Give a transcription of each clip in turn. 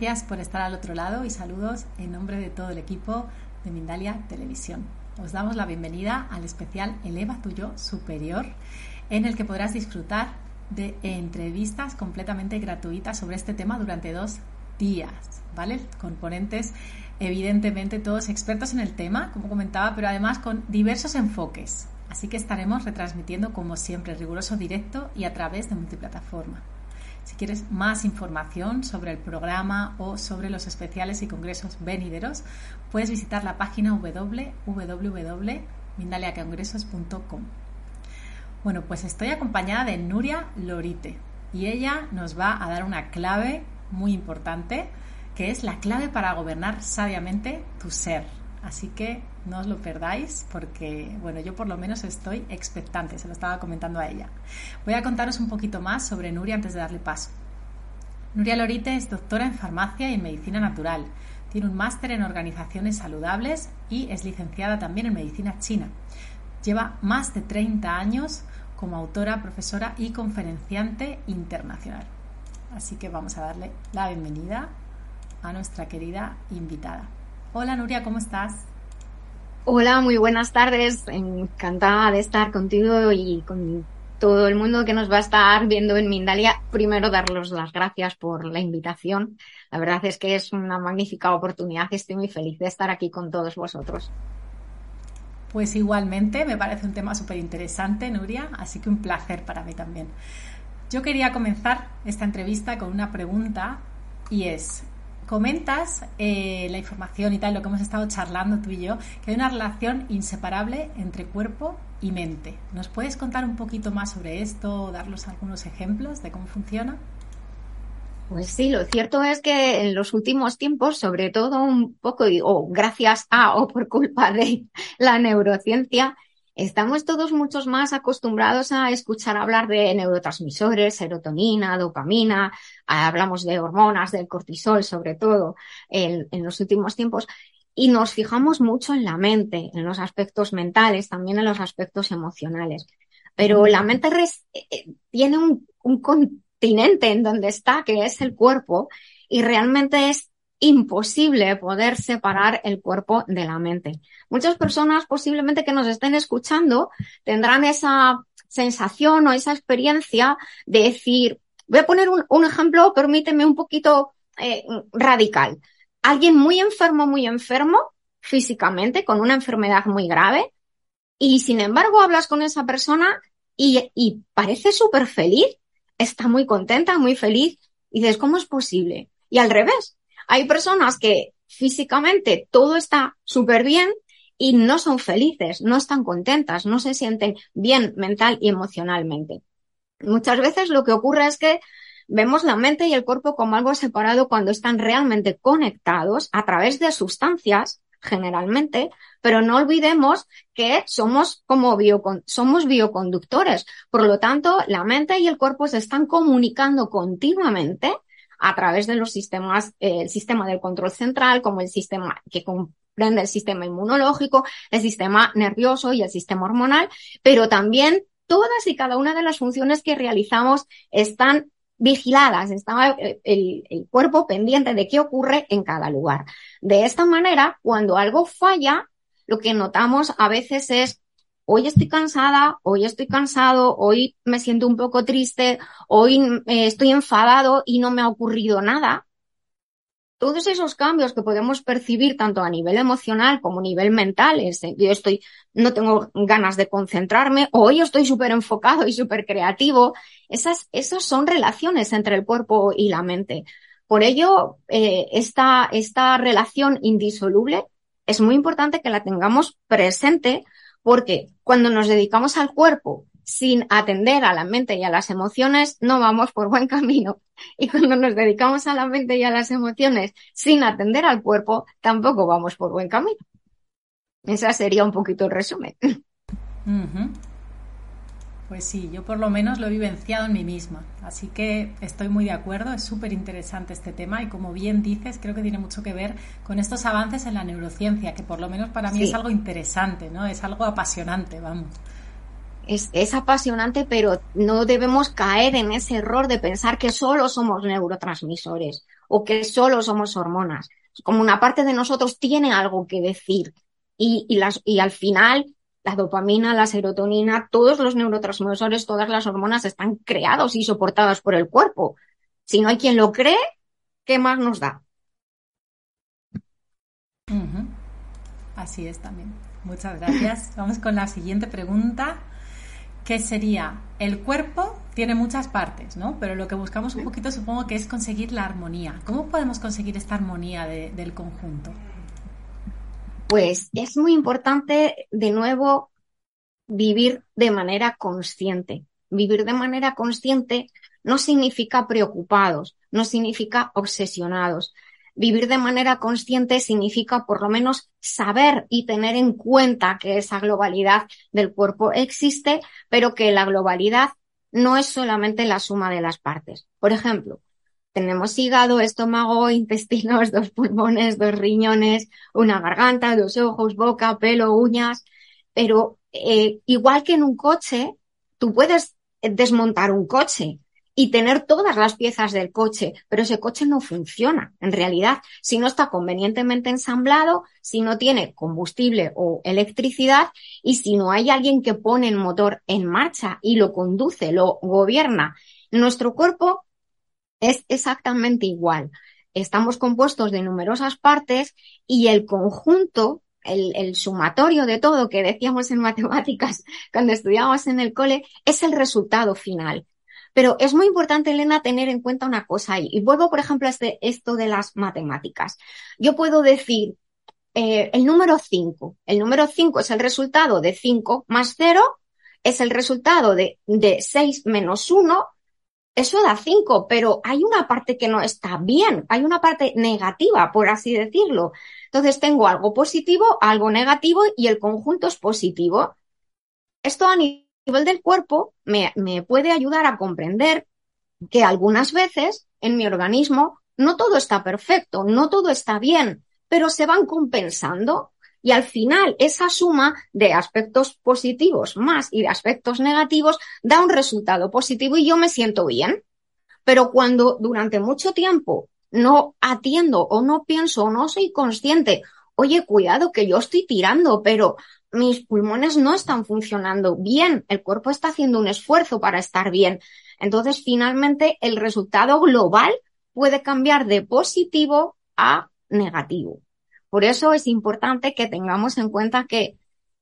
Gracias por estar al otro lado y saludos en nombre de todo el equipo de Mindalia Televisión. Os damos la bienvenida al especial Eleva Tuyo Superior, en el que podrás disfrutar de entrevistas completamente gratuitas sobre este tema durante dos días, ¿vale? Componentes, evidentemente, todos expertos en el tema, como comentaba, pero además con diversos enfoques. Así que estaremos retransmitiendo, como siempre, riguroso directo y a través de multiplataforma. Si quieres más información sobre el programa o sobre los especiales y congresos venideros, puedes visitar la página www.mindaliacongresos.com. Bueno, pues estoy acompañada de Nuria Lorite y ella nos va a dar una clave muy importante que es la clave para gobernar sabiamente tu ser. Así que no os lo perdáis porque, bueno, yo por lo menos estoy expectante, se lo estaba comentando a ella. Voy a contaros un poquito más sobre Nuria antes de darle paso. Nuria Lorite es doctora en farmacia y en medicina natural. Tiene un máster en organizaciones saludables y es licenciada también en medicina china. Lleva más de 30 años como autora, profesora y conferenciante internacional. Así que vamos a darle la bienvenida a nuestra querida invitada. Hola Nuria, ¿cómo estás? Hola, muy buenas tardes. Encantada de estar contigo y con todo el mundo que nos va a estar viendo en Mindalia. Primero, darles las gracias por la invitación. La verdad es que es una magnífica oportunidad y estoy muy feliz de estar aquí con todos vosotros. Pues igualmente, me parece un tema súper interesante, Nuria, así que un placer para mí también. Yo quería comenzar esta entrevista con una pregunta y es, comentas eh, la información y tal, lo que hemos estado charlando tú y yo, que hay una relación inseparable entre cuerpo y mente. ¿Nos puedes contar un poquito más sobre esto o darnos algunos ejemplos de cómo funciona? Pues sí, lo cierto es que en los últimos tiempos, sobre todo un poco, o gracias a o por culpa de la neurociencia, Estamos todos muchos más acostumbrados a escuchar hablar de neurotransmisores, serotonina, dopamina, hablamos de hormonas, del cortisol sobre todo en, en los últimos tiempos y nos fijamos mucho en la mente, en los aspectos mentales, también en los aspectos emocionales. Pero la mente eh, eh, tiene un, un continente en donde está, que es el cuerpo, y realmente es imposible poder separar el cuerpo de la mente. Muchas personas posiblemente que nos estén escuchando tendrán esa sensación o esa experiencia de decir, voy a poner un, ejemplo, permíteme un poquito eh, radical. Alguien muy enfermo, muy enfermo físicamente, con una enfermedad muy grave, y sin embargo hablas con esa persona y, y parece súper feliz, está muy contenta, muy feliz, y dices, ¿cómo es posible? Y al revés, hay personas que físicamente todo está súper bien y no son felices, no están contentas, no se sienten bien mental y emocionalmente. Muchas veces lo que ocurre es que vemos la mente y el cuerpo como algo separado cuando están realmente conectados a través de sustancias, generalmente, pero no olvidemos que somos como somos bioconductores. Por lo tanto, la mente y el cuerpo se están comunicando continuamente a través de los sistemas, eh, el sistema del control central, como el sistema que comprende el sistema inmunológico, el sistema nervioso y el sistema hormonal, pero también todas y cada una de las funciones que realizamos están vigiladas, está eh, el, el, cuerpo pendiente de qué ocurre en cada lugar. De esta manera, cuando algo falla, lo que notamos a veces es, hoy estoy cansada, hoy estoy cansado, hoy me siento un poco triste, hoy eh, estoy enfadado y no me ha ocurrido nada todos esos cambios que podemos percibir tanto a nivel emocional como a nivel mental, es, yo estoy, no tengo ganas de concentrarme, yo estoy súper enfocado y súper creativo, esas, esas son relaciones entre el cuerpo y la mente. Por ello, eh, esta, esta relación indisoluble es muy importante que la tengamos presente porque cuando nos dedicamos al cuerpo sin atender a la mente y a las emociones, no vamos por buen camino. Y cuando nos dedicamos a la mente y a las emociones sin atender al cuerpo, tampoco vamos por buen camino. Ese sería un poquito el resumen. Pues sí, yo por lo menos lo he vivenciado en mí misma. Así que estoy muy de acuerdo, es súper interesante este tema y como bien dices, creo que tiene mucho que ver con estos avances en la neurociencia, que por lo menos para mí es algo interesante, ¿no? Es algo apasionante, vamos es, apasionante, pero no debemos caer en ese error de pensar que solo somos neurotransmisores o que solo somos hormonas. Como una parte de nosotros tiene algo que decir y, y, las, y al final la dopamina, la serotonina, todos los neurotransmisores, todas las hormonas están creados y soportados por el cuerpo. Si no hay quien lo cree, ¿qué más nos da? Así es también. Muchas gracias. Vamos con la siguiente pregunta que sería, el cuerpo tiene muchas partes, ¿no? Pero lo que buscamos un poquito supongo que es conseguir la armonía. ¿Cómo podemos conseguir esta armonía del conjunto? Pues es muy importante, de nuevo, vivir de manera consciente. Vivir de manera consciente no significa preocupados, no significa obsesionados, Vivir de manera consciente significa por lo menos saber y tener en cuenta que esa globalidad del cuerpo existe, pero que la globalidad no es solamente la suma de las partes. Por ejemplo, tenemos hígado, estómago, intestinos, dos pulmones, dos riñones, una garganta, dos ojos, boca, pelo, uñas, pero eh, igual que en un coche, tú puedes desmontar un coche, y tener todas las piezas del coche, pero ese coche no funciona en realidad si no está convenientemente ensamblado, si no tiene combustible o electricidad y si no hay alguien que pone el motor en marcha y lo conduce, lo gobierna. Nuestro cuerpo es exactamente igual. Estamos compuestos de numerosas partes y el conjunto el, sumatorio de todo que decíamos en matemáticas cuando estudiábamos en el cole es el resultado final. Pero es muy importante, Elena, tener en cuenta una cosa ahí. Y vuelvo, por ejemplo, a este, esto de las matemáticas. Yo puedo decir eh, el número 5. El número 5 es el resultado de 5 más 0, es el resultado de, de 6 menos 1. Eso da 5, pero hay una parte que no está bien, hay una parte negativa, por así decirlo. Entonces tengo algo positivo, algo negativo y el conjunto es positivo. Esto a nivel del cuerpo me, me puede ayudar a comprender que algunas veces en mi organismo no todo está perfecto, no todo está bien, pero se van compensando y al final esa suma de aspectos positivos más y de aspectos negativos da un resultado positivo y yo me siento bien. Pero cuando durante mucho tiempo no atiendo o no pienso o no soy consciente, oye, cuidado que yo estoy tirando, pero mis pulmones no están funcionando bien, el cuerpo está haciendo un esfuerzo para estar bien. Entonces, finalmente, el resultado global puede cambiar de positivo a negativo. Por eso es importante que tengamos en cuenta que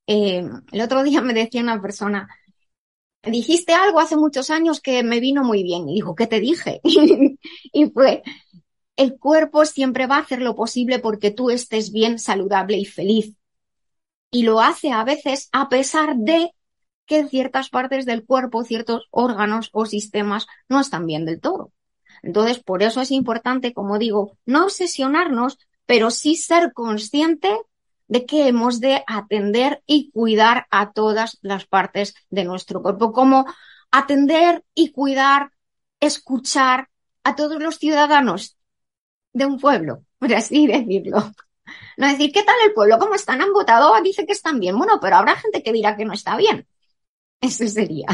eh, el otro día me decía una persona, dijiste algo hace muchos años que me vino muy bien. Y digo, ¿qué te dije? y fue, el cuerpo siempre va a hacer lo posible porque tú estés bien, saludable y feliz y lo hace a veces a pesar de que ciertas partes del cuerpo, ciertos órganos o sistemas no están bien del todo. Entonces, por eso es importante, como digo, no obsesionarnos, pero sí ser consciente de que hemos de atender y cuidar a todas las partes de nuestro cuerpo, como atender y cuidar, escuchar a todos los ciudadanos de un pueblo, por así decirlo. No decir, ¿qué tal el pueblo? ¿Cómo están? ¿Han votado? Dice que están bien. Bueno, pero habrá gente que dirá que no está bien. Eso sería.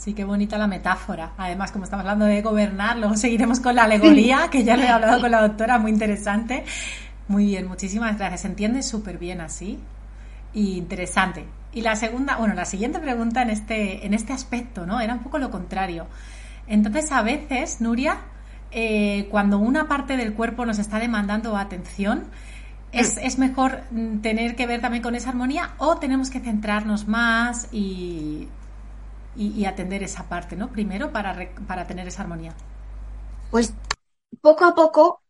Sí, qué bonita la metáfora. Además, como estamos hablando de gobernar, luego seguiremos con la alegoría, que ya lo he hablado con la doctora, muy interesante. Muy bien, muchísimas gracias. Se entiende súper bien así y interesante. Y la segunda, bueno, la siguiente pregunta en este, en este aspecto, ¿no? Era un poco lo contrario. Entonces, a veces, Nuria, eh, cuando una parte del cuerpo nos está demandando atención, ¿es, mm. ¿es, mejor mm, tener que ver también con esa armonía o tenemos que centrarnos más y, y, atender esa parte, ¿no? Primero para, para tener esa armonía. Pues poco a poco,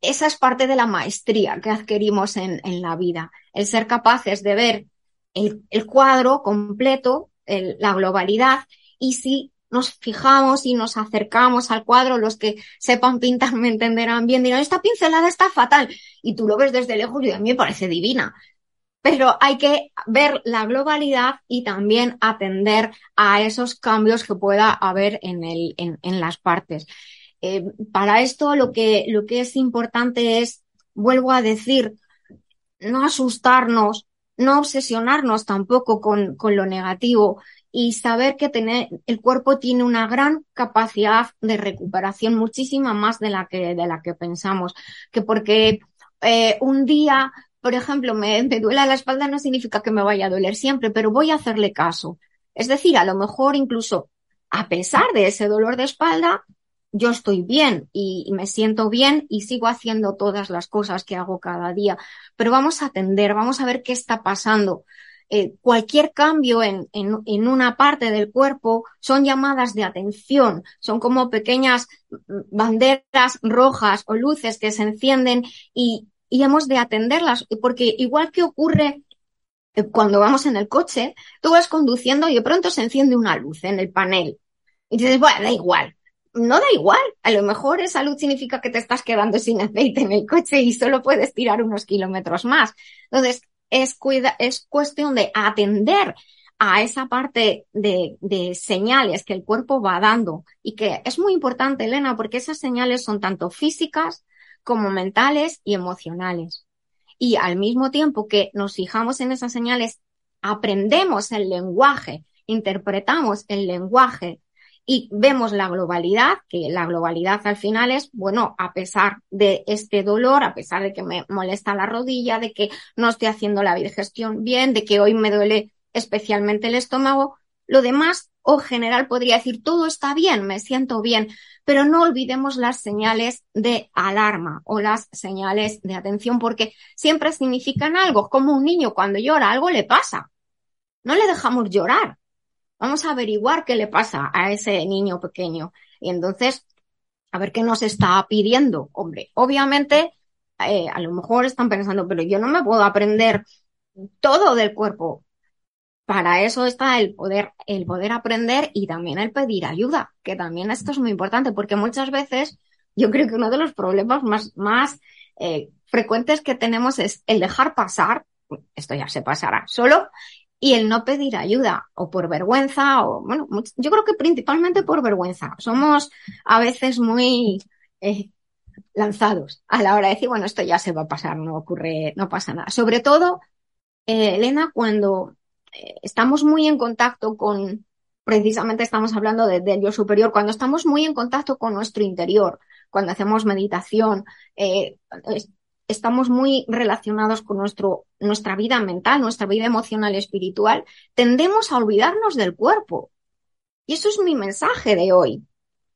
esa es parte de la maestría que adquirimos en, en la vida, el ser capaces de ver el, cuadro completo, la globalidad, y si nos fijamos y nos acercamos al cuadro, los que sepan pintar me entenderán bien, dirán, esta pincelada está fatal, y tú lo ves desde lejos y a mí me parece divina pero hay que ver la globalidad y también atender a esos cambios que pueda haber en, el, en, en las partes. Eh, para esto lo que, lo que es importante es, vuelvo a decir, no asustarnos, no obsesionarnos tampoco con, con lo negativo y saber que tener, el cuerpo tiene una gran capacidad de recuperación, muchísima más de la que, de la que pensamos, que porque eh, un día por ejemplo, me, me duele la espalda no significa que me vaya a doler siempre, pero voy a hacerle caso. Es decir, a lo mejor incluso a pesar de ese dolor de espalda, yo estoy bien y me siento bien y sigo haciendo todas las cosas que hago cada día. Pero vamos a atender, vamos a ver qué está pasando. Eh, cualquier cambio en, en, en, una parte del cuerpo son llamadas de atención, son como pequeñas banderas rojas o luces que se encienden y y hemos de atenderlas, porque igual que ocurre eh, cuando vamos en el coche, tú vas conduciendo y de pronto se enciende una luz en el panel. Y dices, bueno, da igual. No da igual. A lo mejor esa luz significa que te estás quedando sin aceite en el coche y solo puedes tirar unos kilómetros más. Entonces, es, es cuestión de atender a esa parte de, señales que el cuerpo va dando y que es muy importante, Elena, porque esas señales son tanto físicas como mentales y emocionales. Y al mismo tiempo que nos fijamos en esas señales, aprendemos el lenguaje, interpretamos el lenguaje y vemos la globalidad, que la globalidad al final es, bueno, a pesar de este dolor, a pesar de que me molesta la rodilla, de que no estoy haciendo la digestión bien, de que hoy me duele especialmente el estómago, lo demás o general podría decir todo está bien, me siento bien, pero no olvidemos las señales de alarma o las señales de atención porque siempre significan algo, como un niño cuando llora, algo le pasa. No le dejamos llorar. Vamos a averiguar qué le pasa a ese niño pequeño. Y entonces, a ver qué nos está pidiendo. Hombre, obviamente, eh, a lo mejor están pensando, pero yo no me puedo aprender todo del cuerpo para eso está el poder, el poder aprender y también el pedir ayuda, que también esto es muy importante, porque muchas veces yo creo que uno de los problemas más, más eh, frecuentes que tenemos es el dejar pasar, esto ya se pasará solo, y el no pedir ayuda, o por vergüenza, o bueno, yo creo que principalmente por vergüenza. Somos a veces muy eh, lanzados a la hora de decir, bueno, esto ya se va a pasar, no ocurre, no pasa nada. Sobre todo, eh, Elena, cuando estamos muy en contacto con, precisamente estamos hablando del de yo superior, cuando estamos muy en contacto con nuestro interior, cuando hacemos meditación, eh, estamos muy relacionados con nuestro, nuestra vida mental, nuestra vida emocional espiritual, tendemos a olvidarnos del cuerpo. Y eso es mi mensaje de hoy.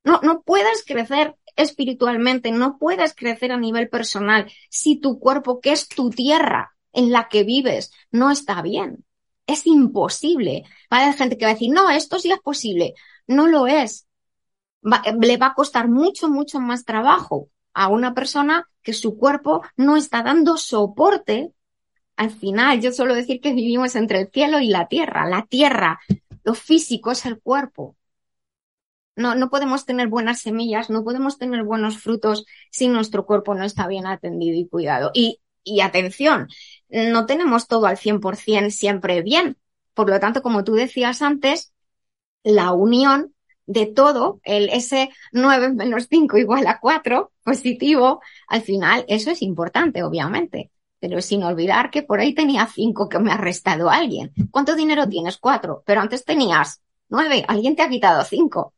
No, no puedes crecer espiritualmente, no puedes crecer a nivel personal si tu cuerpo, que es tu tierra en la que vives, no está bien. Es imposible. Va a haber gente que va a decir, no, esto sí es posible. No lo es. le va a costar mucho, mucho más trabajo a una persona que su cuerpo no está dando soporte. Al final, yo suelo decir que vivimos entre el cielo y la tierra. La tierra, lo físico es el cuerpo. No, no podemos tener buenas semillas, no podemos tener buenos frutos si nuestro cuerpo no está bien atendido y cuidado. Y, y atención, no tenemos todo al 100% siempre bien. Por lo tanto, como tú decías antes, la unión de todo, el ese 9 menos 5 igual a 4 positivo, al final eso es importante, obviamente. Pero sin olvidar que por ahí tenía 5 que me ha restado alguien. ¿Cuánto dinero tienes? 4. Pero antes tenías 9. Alguien te ha quitado 5.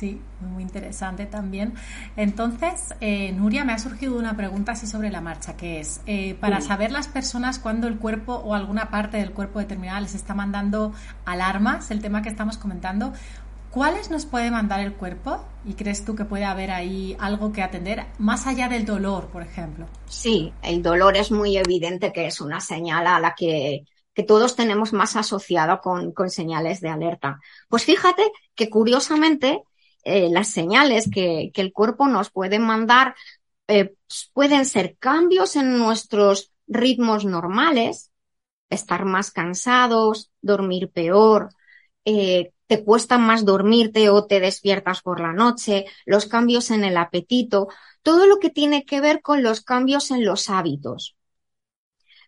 Sí, muy interesante también. Entonces, eh, Nuria, me ha surgido una pregunta así sobre la marcha, que es, eh, para saber las personas cuando el cuerpo o alguna parte del cuerpo determinada les está mandando alarmas, el tema que estamos comentando, ¿cuáles nos puede mandar el cuerpo? ¿Y crees tú que puede haber ahí algo que atender, más allá del dolor, por ejemplo? Sí, el dolor es muy evidente que es una señal a la que que todos tenemos más asociado con, con, señales de alerta. Pues fíjate que curiosamente eh, las señales que, el cuerpo nos puede mandar eh, pueden ser cambios en nuestros ritmos normales, estar más cansados, dormir peor, eh, te cuesta más dormirte o te despiertas por la noche, los cambios en el apetito, todo lo que tiene que ver con los cambios en los hábitos.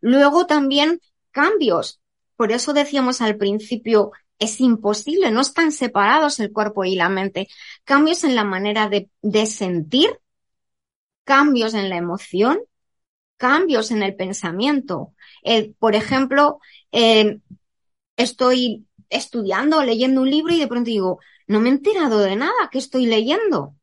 Luego también cambios. Por eso decíamos al principio es imposible, no están separados el cuerpo y la mente. Cambios en la manera de, de sentir, cambios en la emoción, cambios en el pensamiento. Eh, por ejemplo, eh, estoy estudiando, leyendo un libro y de pronto digo, no me he enterado de nada que estoy leyendo.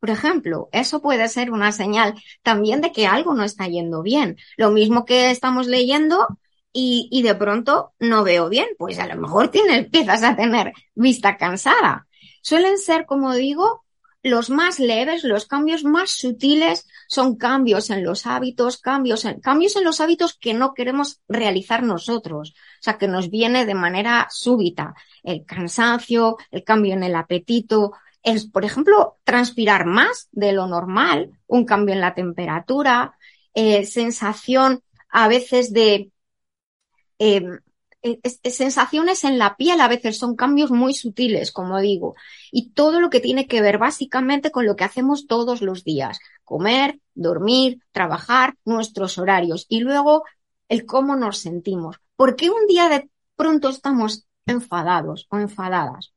Por ejemplo, eso puede ser una señal también de que algo no está yendo bien. Lo mismo que estamos leyendo y, y de pronto no veo bien, pues a lo mejor tiene, empiezas a tener vista cansada. Suelen ser, como digo, los más leves, los cambios más sutiles son cambios en los hábitos, cambios en, cambios en los hábitos que no queremos realizar nosotros. O sea, que nos viene de manera súbita. El cansancio, el cambio en el apetito, es, por ejemplo, transpirar más de lo normal, un cambio en la temperatura, eh, sensación a veces de Em, sensaciones en la piel a veces son cambios muy sutiles, como digo, y todo lo que tiene que ver básicamente con lo que hacemos todos los días, comer, dormir, trabajar, nuestros horarios y luego el cómo nos sentimos. ¿Por qué un día de pronto estamos enfadados o enfadadas?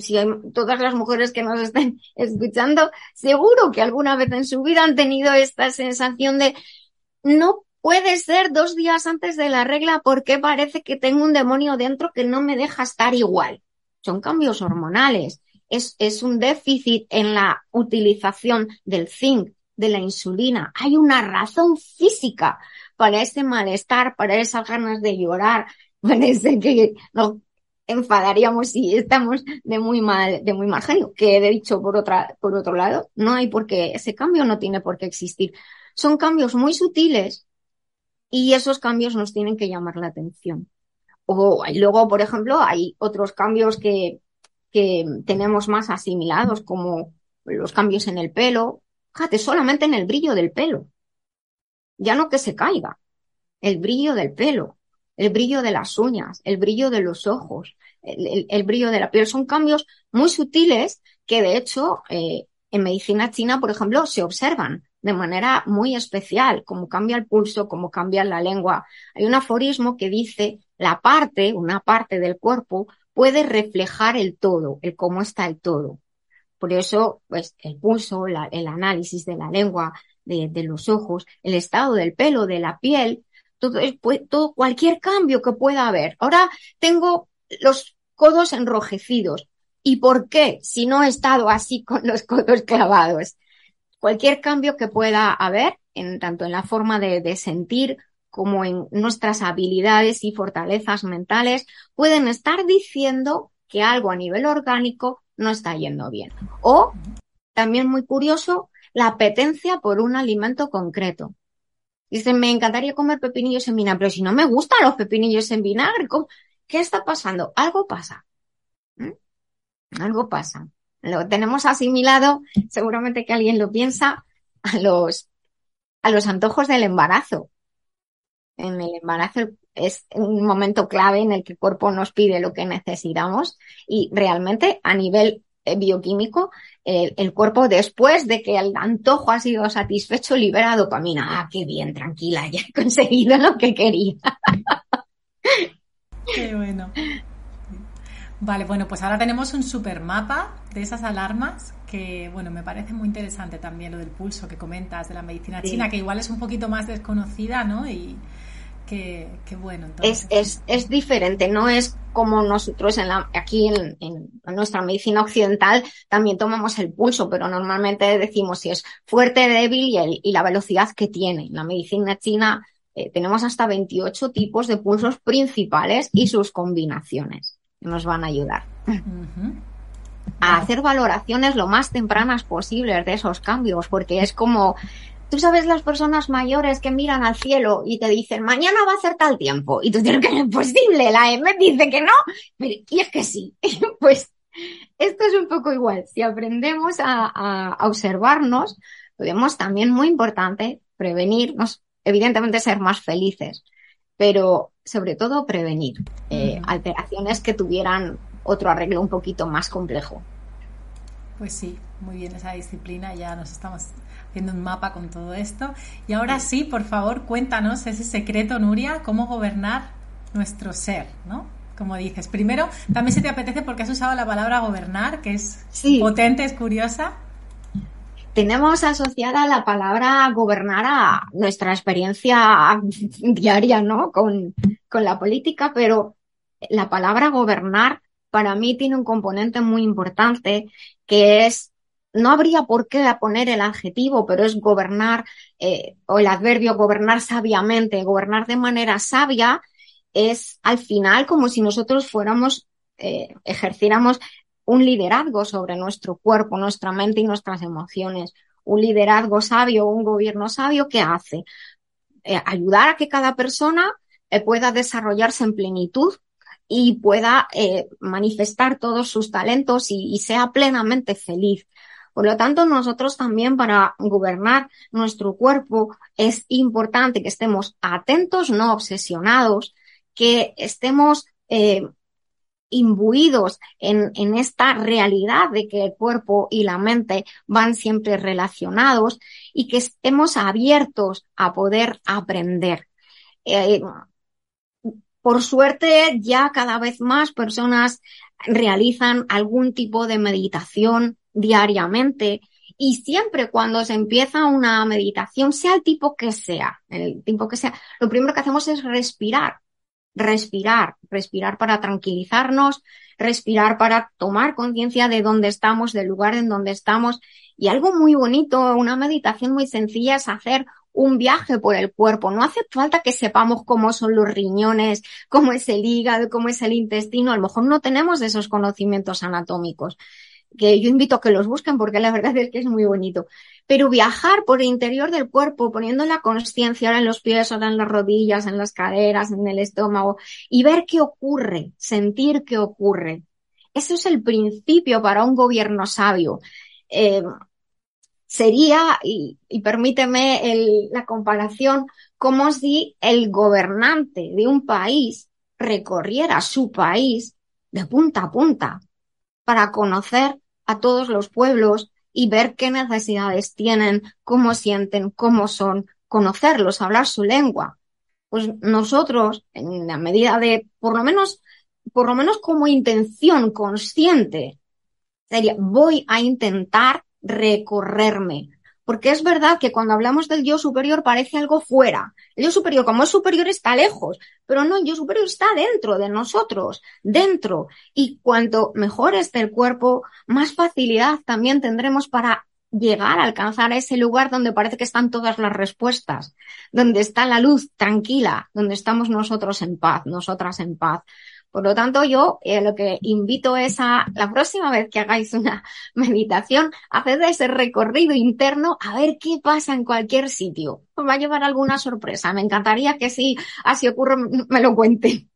Si hay todas las mujeres que nos estén escuchando, seguro que alguna vez en su vida han tenido esta sensación de no Puede ser dos días antes de la regla porque parece que tengo un demonio dentro que no me deja estar igual. Son cambios hormonales. Es, es un déficit en la utilización del zinc, de la insulina. Hay una razón física para ese malestar, para esas ganas de llorar, parece que nos enfadaríamos si estamos de muy mal, de muy mal genio. Que he dicho por otra, por otro lado, no hay por qué, ese cambio no tiene por qué existir. Son cambios muy sutiles y esos cambios nos tienen que llamar la atención. O luego, por ejemplo, hay otros cambios que, que tenemos más asimilados, como los cambios en el pelo. Fíjate, solamente en el brillo del pelo. Ya no que se caiga. El brillo del pelo, el brillo de las uñas, el brillo de los ojos, el, el, brillo de la piel. Son cambios muy sutiles que, de hecho, eh, en medicina china, por ejemplo, se observan de manera muy especial, como cambia el pulso, como cambia la lengua. Hay un aforismo que dice, la parte, una parte del cuerpo, puede reflejar el todo, el cómo está el todo. Por eso, pues, el pulso, el análisis de la lengua, de, de, los ojos, el estado del pelo, de la piel, todo, todo, cualquier cambio que pueda haber. Ahora tengo los codos enrojecidos. ¿Y por qué? Si no he estado así con los codos clavados cualquier cambio que pueda haber, en, tanto en la forma de, sentir como en nuestras habilidades y fortalezas mentales, pueden estar diciendo que algo a nivel orgánico no está yendo bien. O, también muy curioso, la apetencia por un alimento concreto. Dicen, me encantaría comer pepinillos en vinagre, pero si no me gustan los pepinillos en vinagre, ¿qué está pasando? Algo pasa. Algo pasa lo tenemos asimilado, seguramente que alguien lo piensa, a los, a los antojos del embarazo. En el embarazo es un momento clave en el que el cuerpo nos pide lo que necesitamos y realmente a nivel eh, bioquímico, el, el, cuerpo después de que el antojo ha sido satisfecho libera dopamina. Ah, qué bien, tranquila, ya he conseguido lo que quería. Qué bueno. Vale, bueno, pues ahora tenemos un super mapa de esas alarmas que, bueno, me parece muy interesante también lo del pulso que comentas de la medicina china, que igual es un poquito más desconocida, ¿no? Y que, bueno. Es, es, es diferente, no es como nosotros en la, aquí en, nuestra medicina occidental también tomamos el pulso, pero normalmente decimos si es fuerte, débil y, y la velocidad que tiene. En la medicina china eh, tenemos hasta 28 tipos de pulsos principales y sus combinaciones nos van a ayudar. A hacer valoraciones lo más tempranas posibles de esos cambios, porque es como, tú sabes las personas mayores que miran al cielo y te dicen, mañana va a hacer tal tiempo, y tú dices que es imposible, la M dice que no, y es que sí. pues esto es un poco igual. Si aprendemos a, observarnos, podemos también, muy importante, prevenirnos, evidentemente ser más felices, pero sobre todo prevenir eh, alteraciones que tuvieran otro arreglo un poquito más complejo. Pues sí, muy bien esa disciplina, ya nos estamos haciendo un mapa con todo esto. Y ahora sí, por favor, cuéntanos ese secreto, Nuria, cómo gobernar nuestro ser, ¿no? Como dices, primero, también se te apetece porque has usado la palabra gobernar, que es potente, es curiosa tenemos asociada la palabra gobernar a nuestra experiencia diaria, ¿no? Con, con la política, pero la palabra gobernar para mí tiene un componente muy importante que es no habría por qué poner el adjetivo, pero es gobernar eh, o el adverbio gobernar sabiamente, gobernar de manera sabia es al final como si nosotros fuéramos, eh, ejerciéramos un liderazgo sobre nuestro cuerpo, nuestra mente y nuestras emociones. Un liderazgo sabio, un gobierno sabio, ¿qué hace? Eh, ayudar a que cada persona eh, pueda desarrollarse en plenitud y pueda eh, manifestar todos sus talentos y, sea plenamente feliz. Por lo tanto, nosotros también para gobernar nuestro cuerpo es importante que estemos atentos, no obsesionados, que estemos imbuidos en, esta realidad de que el cuerpo y la mente van siempre relacionados y que estemos abiertos a poder aprender. Eh, por suerte, ya cada vez más personas realizan algún tipo de meditación diariamente y siempre cuando se empieza una meditación, sea el tipo que sea, el tipo que sea, lo primero que hacemos es respirar respirar, respirar para tranquilizarnos, respirar para tomar conciencia de dónde estamos, del lugar en donde estamos. Y algo muy bonito, una meditación muy sencilla es hacer un viaje por el cuerpo. No hace falta que sepamos cómo son los riñones, cómo es el hígado, cómo es el intestino. A lo mejor no tenemos esos conocimientos anatómicos que yo invito a que los busquen porque la verdad es que es muy bonito. Pero viajar por el interior del cuerpo, poniendo la conciencia ahora en los pies, ahora en las rodillas, en las caderas, en el estómago, y ver qué ocurre, sentir qué ocurre. Eso es el principio para un gobierno sabio. Eh, sería, y, permíteme la comparación, como si el gobernante de un país recorriera su país de punta a punta para conocer a todos los pueblos y ver qué necesidades tienen, cómo sienten, cómo son, conocerlos, hablar su lengua. Pues nosotros, en la medida de, por lo menos, por lo menos como intención consciente, sería, voy a intentar recorrerme, porque es verdad que cuando hablamos del yo superior parece algo fuera. El yo superior, como es superior, está lejos, pero no, el yo superior está dentro de nosotros, dentro. Y cuanto mejor esté el cuerpo, más facilidad también tendremos para llegar a alcanzar ese lugar donde parece que están todas las respuestas, donde está la luz tranquila, donde estamos nosotros en paz, nosotras en paz. Por lo tanto, yo eh, lo que invito es a la próxima vez que hagáis una meditación, hacer ese recorrido interno a ver qué pasa en cualquier sitio. Os va a llevar alguna sorpresa. Me encantaría que si así ocurre me lo cuente.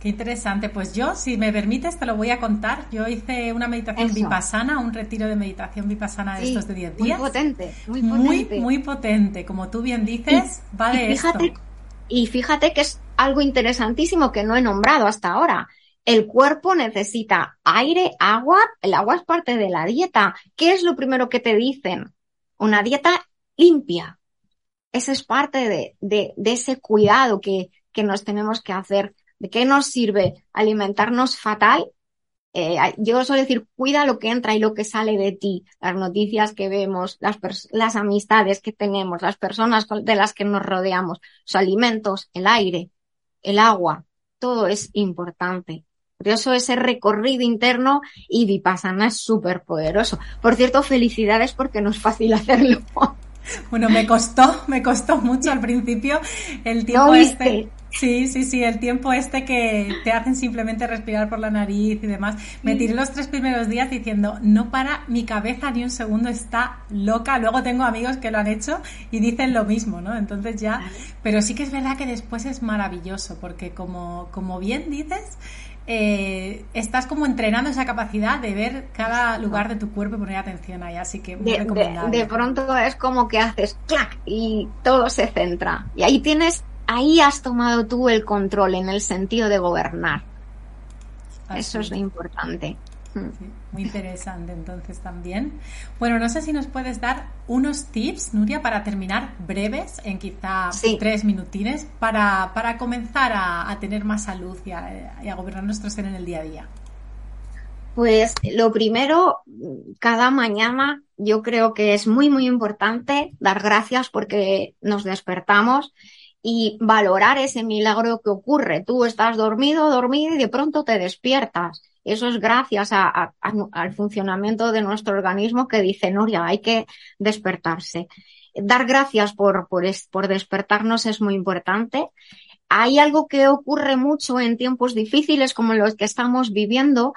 Qué interesante. Pues yo, si me permites, te lo voy a contar. Yo hice una meditación vipassana, un retiro de meditación vipassana de estos de 10 días. Muy potente, muy potente. Muy, muy potente. Como tú bien dices, va de fíjate, Y fíjate que es algo interesantísimo que no he nombrado hasta ahora. El cuerpo necesita aire, agua, el agua es parte de la dieta. ¿Qué es lo primero que te dicen? Una dieta limpia. Ese es parte de, de, ese cuidado que, que nos tenemos que hacer ¿De qué nos sirve alimentarnos fatal? Eh, yo suelo decir, cuida lo que entra y lo que sale de ti, las noticias que vemos, las, las amistades que tenemos, las personas de las que nos rodeamos, los alimentos, el aire, el agua, todo es importante. Por eso ese recorrido interno y Vipassana es súper poderoso. Por cierto, felicidades porque no es fácil hacerlo. Bueno, me costó, me costó mucho al principio el tiempo este. Sí, sí, sí, el tiempo este que te hacen simplemente respirar por la nariz y demás. Me tiré los tres primeros días diciendo, no para, mi cabeza ni un segundo está loca. Luego tengo amigos que lo han hecho y dicen lo mismo, ¿no? Entonces ya, pero sí que es verdad que después es maravilloso, porque como, como bien dices, eh, estás como entrenando esa capacidad de ver cada lugar de tu cuerpo y poner atención ahí, así que muy de, de, pronto es como que haces clac y todo se centra. Y ahí tienes, ahí has tomado tú el control en el sentido de gobernar. Eso es lo importante. Muy interesante entonces también. Bueno, no sé si nos puedes dar unos tips, Nuria, para terminar breves, en quizá tres minutines, para, para comenzar a, tener más salud y a, gobernar nuestro ser en el día a día. Pues lo primero, cada mañana yo creo que es muy, muy importante dar gracias porque nos despertamos y valorar ese milagro que ocurre. Tú estás dormido, dormido y de pronto te despiertas eso es gracias al funcionamiento de nuestro organismo que dice, Nuria, hay que despertarse. Dar gracias por, por, por despertarnos es muy importante. Hay algo que ocurre mucho en tiempos difíciles como los que estamos viviendo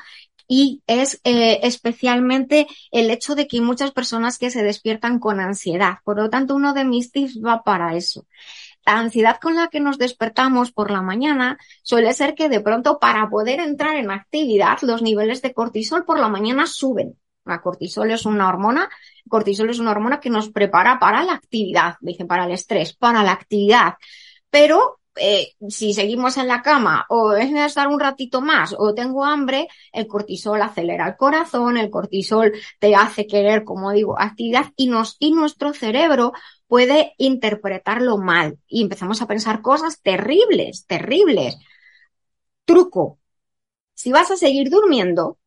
y es eh, especialmente el hecho de que hay muchas personas que se despiertan con ansiedad. Por lo tanto, uno de mis tips va para eso. La ansiedad con la que nos despertamos por la mañana suele ser que de pronto para poder entrar en actividad los niveles de cortisol por la mañana suben. La cortisol es una hormona, cortisol es una hormona que nos prepara para la actividad, dicen para el estrés, para la actividad. Pero eh, si seguimos en la cama o es estar un ratito más o tengo hambre, el cortisol acelera el corazón, el cortisol te hace querer, como digo, actividad y nos, y nuestro cerebro puede interpretarlo mal y empezamos a pensar cosas terribles, terribles. Truco. Si vas a seguir durmiendo,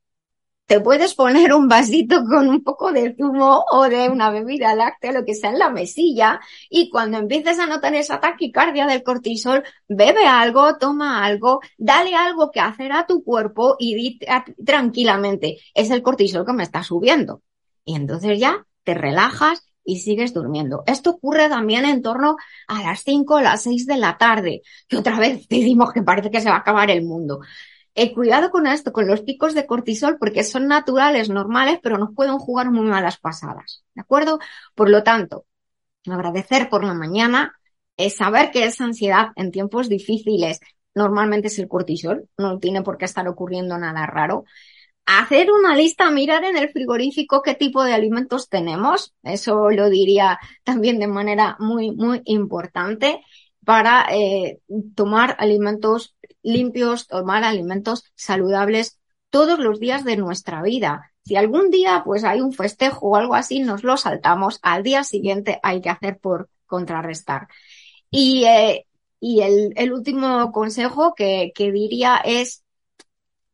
te puedes poner un vasito con un poco de zumo o de una bebida láctea, lo que sea en la mesilla, y cuando empieces a notar esa taquicardia del cortisol, bebe algo, toma algo, dale algo que hacer a tu cuerpo y di tranquilamente, es el cortisol que me está subiendo. Y entonces ya te relajas y sigues durmiendo. Esto ocurre también en torno a las 5 o las 6 de la tarde, que otra vez decimos que parece que se va a acabar el mundo. Eh, cuidado con esto, con los picos de cortisol, porque son naturales, normales, pero nos pueden jugar muy malas pasadas. ¿De acuerdo? Por lo tanto, agradecer por la mañana es saber que esa ansiedad en tiempos difíciles normalmente es el cortisol, no tiene por qué estar ocurriendo nada raro. Hacer una lista, mirar en el frigorífico qué tipo de alimentos tenemos, eso lo diría también de manera muy, muy importante para eh, tomar alimentos limpios, tomar alimentos saludables todos los días de nuestra vida. Si algún día pues hay un festejo o algo así, nos lo saltamos, al día siguiente hay que hacer por contrarrestar. Y, eh, y el, el, último consejo que, que diría es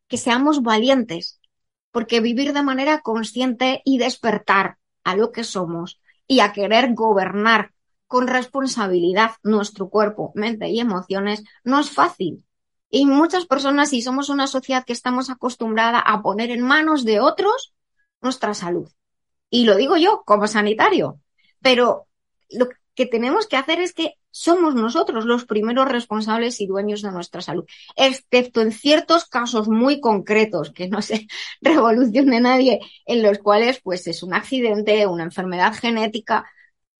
que seamos valientes, porque vivir de manera consciente y despertar a lo que somos y a querer gobernar con responsabilidad nuestro cuerpo, mente y emociones no es fácil. Y muchas personas, si somos una sociedad que estamos acostumbrada a poner en manos de otros nuestra salud. Y lo digo yo como sanitario, pero lo que tenemos que hacer es que somos nosotros los primeros responsables y dueños de nuestra salud, excepto en ciertos casos muy concretos, que no se revolucione nadie, en los cuales pues es un accidente, una enfermedad genética,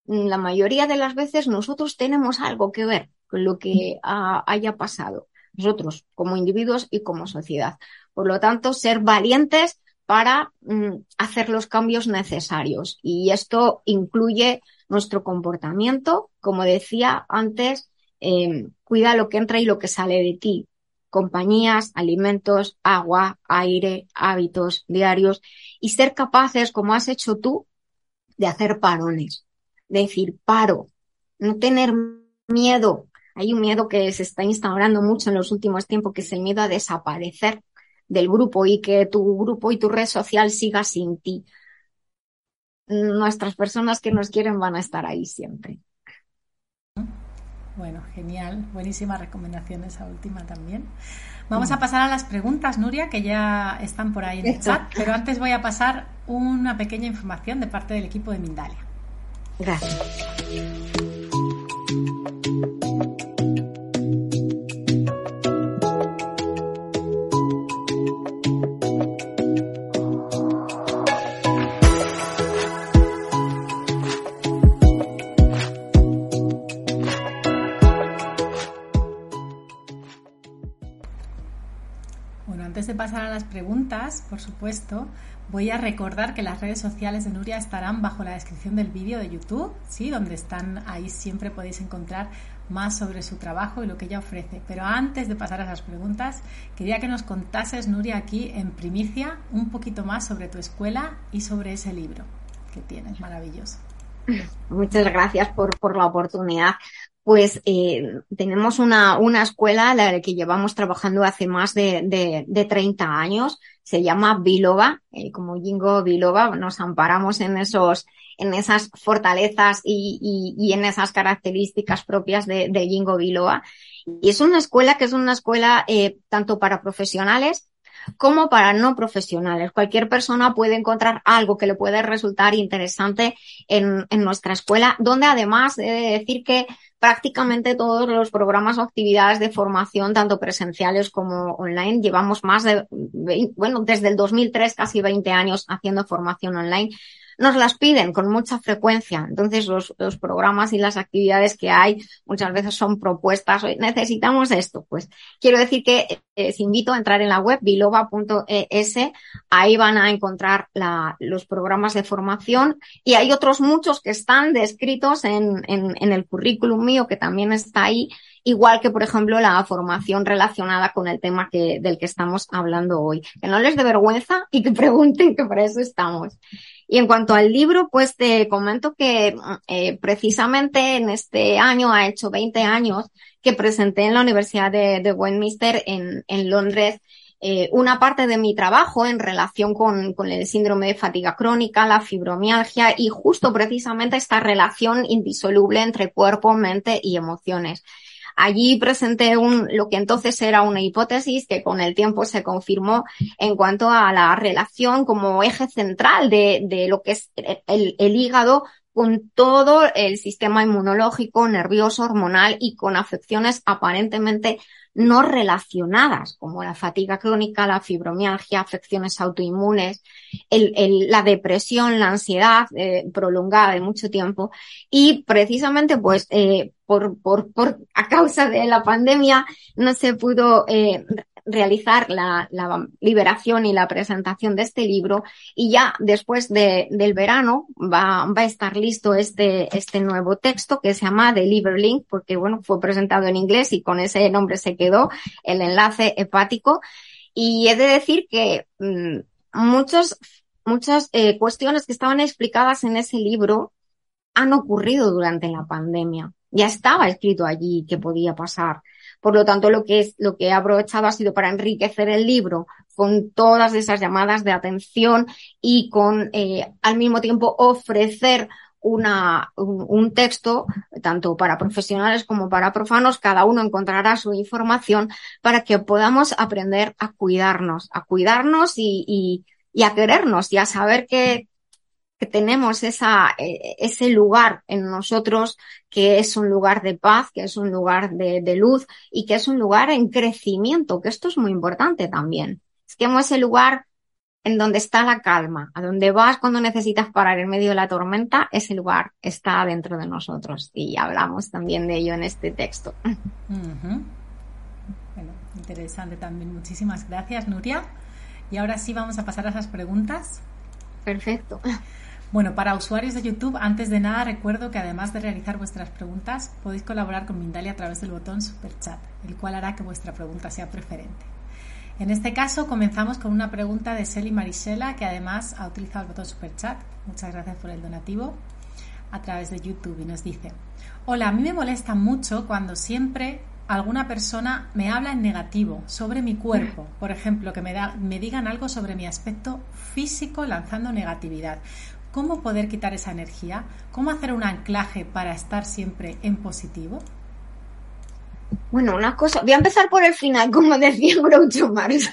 la mayoría de las veces nosotros tenemos algo que ver con lo que haya pasado, nosotros como individuos y como sociedad. Por lo tanto, ser valientes para mm, hacer los cambios necesarios. Y esto incluye nuestro comportamiento, como decía antes, em, cuida lo que entra y lo que sale de ti. Compañías, alimentos, agua, aire, hábitos diarios y ser capaces, como has hecho tú, de hacer parones decir paro, no tener miedo Hay un miedo que se está instaurando mucho en los últimos tiempos, que es el miedo a desaparecer del grupo y que tu grupo y tu red social siga sin ti. Nuestras personas que nos quieren van a estar ahí siempre. Bueno, genial. Buenísima recomendación esa última también. Vamos a pasar a las preguntas, Nuria, que ya están por ahí en el chat, pero antes voy a pasar una pequeña información de parte del equipo de Mindalia. Gracias. Pasar a las preguntas, por supuesto, voy a recordar que las redes sociales de Nuria estarán bajo la descripción del vídeo de YouTube, ¿sí? donde están ahí siempre podéis encontrar más sobre su trabajo y lo que ella ofrece. Pero antes de pasar a esas preguntas, quería que nos contases, Nuria, aquí en primicia, un poquito más sobre tu escuela y sobre ese libro que tienes, maravilloso. Muchas gracias por, por la oportunidad pues eh, tenemos una, una escuela la que llevamos trabajando hace más de, de, de 30 años. Se llama Biloba, eh, como Jingo Biloba, nos amparamos en esos, en esas fortalezas y, y, y en esas características propias de, de Jingo Biloba. Y es una escuela que es una escuela eh, tanto para profesionales como para no profesionales. Cualquier persona puede encontrar algo que le puede resultar interesante en, en nuestra escuela, donde además de decir que prácticamente todos los programas o actividades de formación, tanto presenciales como online, llevamos más de, bueno, desde el 2003, casi 20 años haciendo formación online nos las piden con mucha frecuencia. Entonces, los, los programas y las actividades que hay muchas veces son propuestas. necesitamos esto. Pues quiero decir que eh, les invito a entrar en la web biloba.es. Ahí van a encontrar la, los programas de formación y hay otros muchos que están descritos en, en, en el currículum mío que también está ahí igual que, por ejemplo, la formación relacionada con el tema que, del que estamos hablando hoy. Que no les dé vergüenza y que pregunten que para eso estamos. Y en cuanto al libro, pues te comento que eh, precisamente en este año, ha hecho 20 años, que presenté en la Universidad de, de Westminster en, en Londres eh, una parte de mi trabajo en relación con, con, el síndrome de fatiga crónica, la fibromialgia y justo precisamente esta relación indisoluble entre cuerpo, mente y emociones. Allí presenté un, lo que entonces era una hipótesis que con el tiempo se confirmó en cuanto a la relación como eje central de, de lo que es el, el hígado con todo el sistema inmunológico, nervioso, hormonal y con afecciones aparentemente no relacionadas, como la fatiga crónica, la fibromialgia, afecciones autoinmunes, el, el, la depresión, la ansiedad eh, prolongada de mucho tiempo. Y precisamente, pues, eh, por, por, por, a causa de la pandemia, no se pudo eh, realizar la, liberación y la presentación de este libro y ya después de, del verano va, a estar listo este, este nuevo texto que se llama The Liver Link porque bueno, fue presentado en inglés y con ese nombre se quedó el enlace hepático y he de decir que mmm, muchos, muchas eh, cuestiones que estaban explicadas en ese libro han ocurrido durante la pandemia. Ya estaba escrito allí que podía pasar. Por lo tanto, lo que es, lo que he aprovechado ha sido para enriquecer el libro con todas esas llamadas de atención y con, eh, al mismo tiempo, ofrecer una, un, texto, tanto para profesionales como para profanos, cada uno encontrará su información para que podamos aprender a cuidarnos, a cuidarnos y, y, y a querernos y a saber que, que tenemos esa, eh, ese lugar en nosotros que es un lugar de paz, que es un lugar de, de, luz y que es un lugar en crecimiento, que esto es muy importante también. Es que es ese lugar en donde está la calma, a donde vas cuando necesitas parar en medio de la tormenta, ese lugar está dentro de nosotros y hablamos también de ello en este texto. Uh -huh. Bueno, interesante también. Muchísimas gracias, Nuria. Y ahora sí vamos a pasar a esas preguntas. Perfecto. Bueno, para usuarios de YouTube, antes de nada recuerdo que además de realizar vuestras preguntas, podéis colaborar con Mindalia a través del botón Super Chat, el cual hará que vuestra pregunta sea preferente. En este caso, comenzamos con una pregunta de Sely Marisela, que además ha utilizado el botón Super Chat. Muchas gracias por el donativo. a través de YouTube y nos dice, hola, a mí me molesta mucho cuando siempre alguna persona me habla en negativo sobre mi cuerpo, por ejemplo, que me digan algo sobre mi aspecto físico lanzando negatividad. ¿Cómo poder quitar esa energía? ¿Cómo hacer un anclaje para estar siempre en positivo? Bueno, una cosa, voy a empezar por el final, como decía Groucho Marx.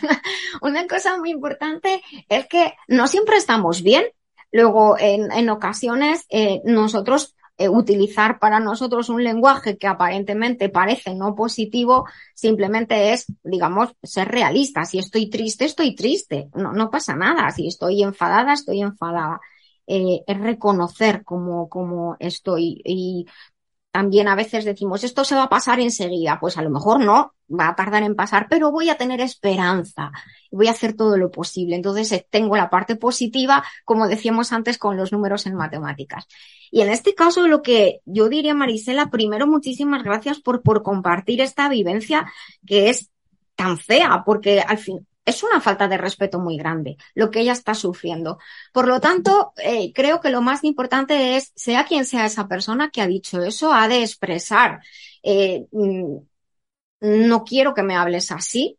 una cosa muy importante es que no siempre estamos bien. Luego, en, en ocasiones, eh, nosotros eh, utilizar para nosotros un lenguaje que aparentemente parece no positivo, simplemente es, digamos, ser realista. Si estoy triste, estoy triste. No, no pasa nada. Si estoy enfadada, estoy enfadada. Eh, es reconocer cómo, cómo estoy. Y también a veces decimos, esto se va a pasar enseguida. Pues a lo mejor no, va a tardar en pasar, pero voy a tener esperanza. Voy a hacer todo lo posible. Entonces eh, tengo la parte positiva, como decíamos antes, con los números en matemáticas. Y en este caso, lo que yo diría, Marisela, primero, muchísimas gracias por, por compartir esta vivencia que es tan fea, porque al fin, es una falta de respeto muy grande lo que ella está sufriendo. Por lo tanto, eh, creo que lo más importante es, sea quien sea esa persona que ha dicho eso, ha de expresar, eh, mm, no quiero que me hables así,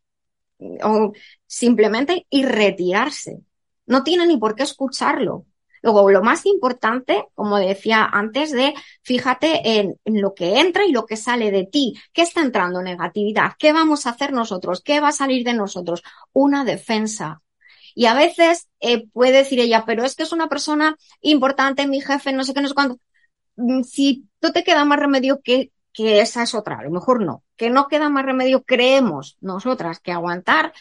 o simplemente y retirarse. No tiene ni por qué escucharlo. Luego, lo más importante, como decía antes, de fíjate en, lo que entra y lo que sale de ti. ¿Qué está entrando? Negatividad. ¿Qué vamos a hacer nosotros? ¿Qué va a salir de nosotros? Una defensa. Y a veces eh, puede decir ella, pero es que es una persona importante, mi jefe, no sé qué, no sé cuándo. Mm, si no te queda más remedio que, que esa es otra, a lo mejor no, que no queda más remedio, creemos nosotras que aguantar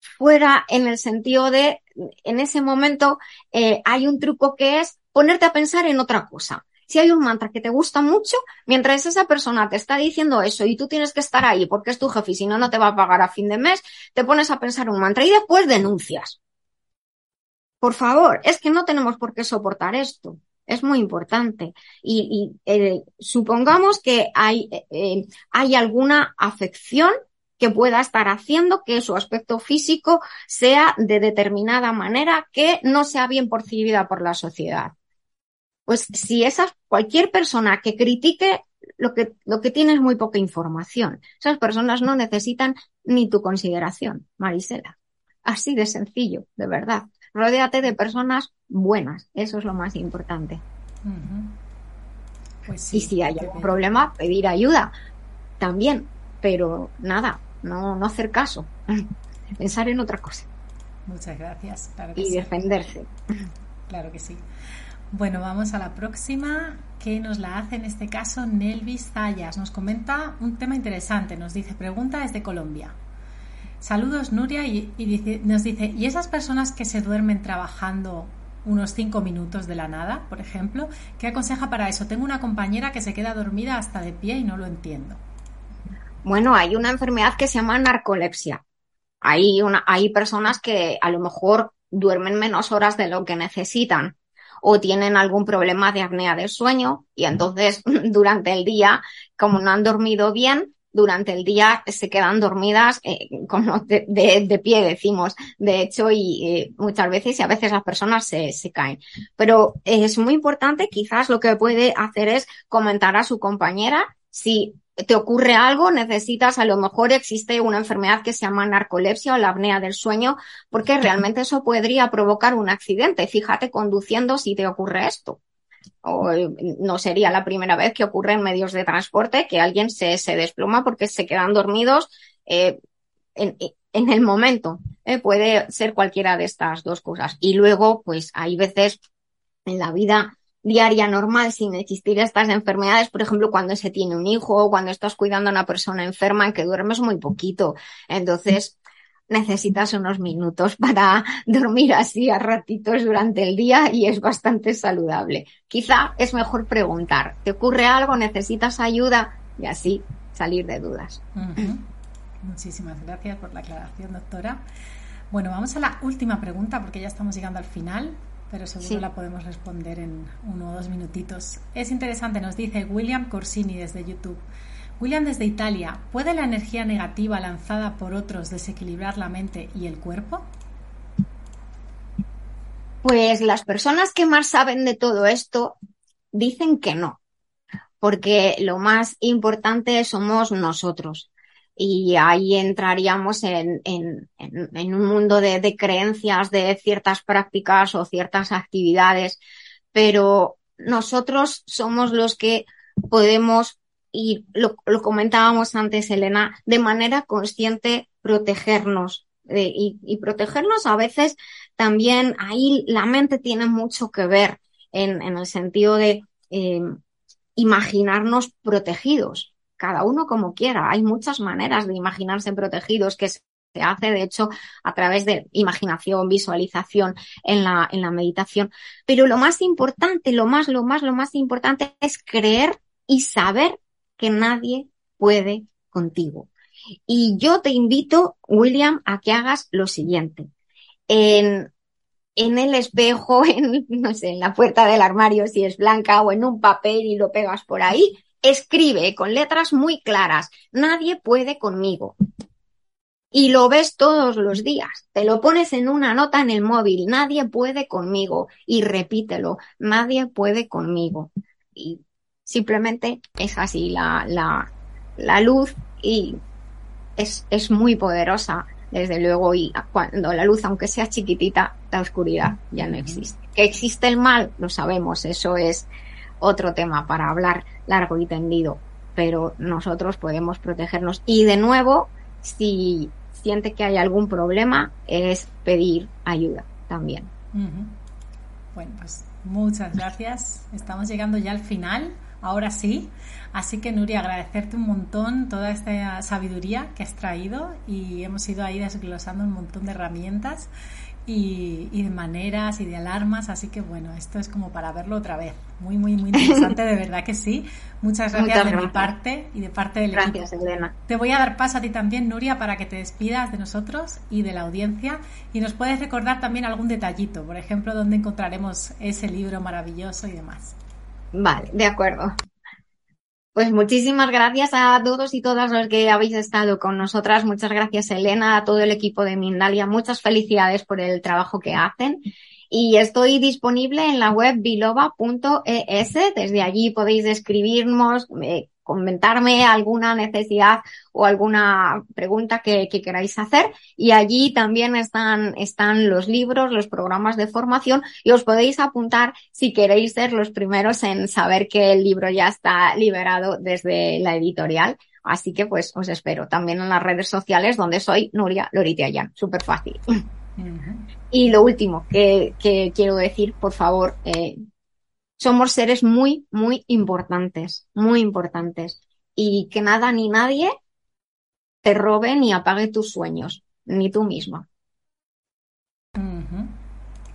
fuera en el sentido de, en ese momento eh, hay un truco que es ponerte a pensar en otra cosa. Si hay un mantra que te gusta mucho, mientras esa persona te está diciendo eso y tú tienes que estar ahí porque es tu jefe y si no, no te va a pagar a fin de mes, te pones a pensar un mantra y después denuncias. Por favor, es que no tenemos por qué soportar esto. Es muy importante. Y, eh, supongamos que hay, eh, hay alguna afección que pueda estar haciendo que su aspecto físico sea de determinada manera que no sea bien percibida por la sociedad. Pues si esa, cualquier persona que critique lo que, lo que tiene es muy poca información. Esas personas no necesitan ni tu consideración, Marisela. Así de sencillo, de verdad. Rodéate de personas buenas. Eso es lo más importante. pues y si hay algún problema, pedir ayuda también. Pero nada, no, no hacer caso, pensar en otra cosa. Muchas gracias. y defenderse. Claro que sí. Bueno, vamos a la próxima, que nos la hace en este caso Nelvis Zayas. Nos comenta un tema interesante. Nos dice, pregunta desde Colombia. Saludos, Nuria, y, nos dice, ¿y esas personas que se duermen trabajando unos cinco minutos de la nada, por ejemplo? ¿Qué aconseja para eso? Tengo una compañera que se queda dormida hasta de pie y no lo entiendo. Bueno, hay una enfermedad que se llama narcolepsia. Hay, una, hay personas que a lo mejor duermen menos horas de lo que necesitan o tienen algún problema de apnea del sueño y entonces durante el día, como no han dormido bien, durante el día se quedan dormidas eh, como de, pie, decimos, de hecho, y eh, muchas veces y a veces las personas se caen. Pero es muy importante, quizás lo que puede hacer es comentar a su compañera si te ocurre algo, necesitas, a lo mejor existe una enfermedad que se llama narcolepsia o la apnea del sueño, porque realmente eso podría provocar un accidente. Fíjate conduciendo si te ocurre esto. O no sería la primera vez que ocurre en medios de transporte que alguien se, se desploma porque se quedan dormidos eh, en, en, el momento. Eh, puede ser cualquiera de estas dos cosas. Y luego, pues hay veces en la vida diaria normal sin existir estas enfermedades, por ejemplo, cuando se tiene un hijo o cuando estás cuidando a una persona enferma en que duermes muy poquito. Entonces, necesitas unos minutos para dormir así a ratitos durante el día y es bastante saludable. Quizá es mejor preguntar, ¿te ocurre algo? ¿Necesitas ayuda? Y así salir de dudas. Muchísimas gracias por la aclaración, doctora. Bueno, vamos a la última pregunta porque ya estamos llegando al final pero seguro la podemos responder en uno o dos minutitos. Es interesante, nos dice William Corsini desde YouTube. William desde Italia, ¿puede la energía negativa lanzada por otros desequilibrar la mente y el cuerpo? Pues las personas que más saben de todo esto dicen que no, porque lo más importante somos nosotros. Y ahí entraríamos en, en, un mundo de, de creencias, de ciertas prácticas o ciertas actividades, pero nosotros somos los que podemos, y lo, comentábamos antes, Elena, de manera consciente protegernos. Eh, y, y, protegernos a veces también ahí la mente tiene mucho que ver en, en el sentido de eh, imaginarnos protegidos, cada uno como quiera. Hay muchas maneras de imaginarse protegidos que se hace, de hecho, a través de imaginación, visualización en la, en la meditación. Pero lo más importante, lo más, lo más, lo más importante es creer y saber que nadie puede contigo. Y yo te invito, William, a que hagas lo siguiente. En, en el espejo, en, no sé, en la puerta del armario, si es blanca, o en un papel y lo pegas por ahí, escribe con letras muy claras, nadie puede conmigo. Y lo ves todos los días. Te lo pones en una nota en el móvil, nadie puede conmigo. Y repítelo, nadie puede conmigo. Y simplemente es así la, la, la luz y es, es muy poderosa, desde luego, y cuando la luz, aunque sea chiquitita, la oscuridad ya no existe. Que existe el mal, lo sabemos, eso es otro tema para hablar largo y tendido, pero nosotros podemos protegernos. Y de nuevo, si siente que hay algún problema, es pedir ayuda también. Bueno, pues muchas gracias. Estamos llegando ya al final ahora sí. Así que Nuria, agradecerte un montón toda esta sabiduría que has traído y hemos ido ahí desglosando un montón de herramientas y, y, de maneras y de alarmas. Así que bueno, esto es como para verlo otra vez. Muy, muy, muy interesante, de verdad que sí. Muchas gracias Muchas de gracias. mi parte y de parte del gracias, equipo. Elena. Te voy a dar paso a ti también, Nuria, para que te despidas de nosotros y de la audiencia y nos puedes recordar también algún detallito, por ejemplo, dónde encontraremos ese libro maravilloso y demás. Vale, de acuerdo. Pues muchísimas gracias a todos y todas los que habéis estado con nosotras. Muchas gracias, Elena, a todo el equipo de Mindalia. Muchas felicidades por el trabajo que hacen. Y estoy disponible en la web biloba.es. Desde allí podéis escribirnos, eh, comentarme alguna necesidad o alguna pregunta que, que, queráis hacer. Y allí también están, están los libros, los programas de formación y os podéis apuntar si queréis ser los primeros en saber que el libro ya está liberado desde la editorial. Así que pues os espero también en las redes sociales donde soy Nuria Loritiayan. Súper fácil. Uh -huh. Y lo último que, que, quiero decir, por favor, eh, somos seres muy, muy importantes, muy importantes. Y que nada ni nadie te robe ni apague tus sueños, ni tú misma.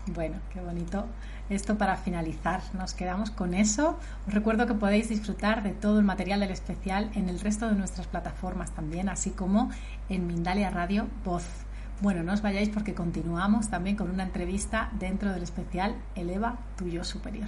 Bueno, qué bonito. Esto para finalizar, nos quedamos con eso. Os recuerdo que podéis disfrutar de todo el material del especial en el resto de nuestras plataformas también, así como en Mindalia Radio Voz. Bueno, no os vayáis porque continuamos también con una entrevista dentro del especial Eleva tu yo superior.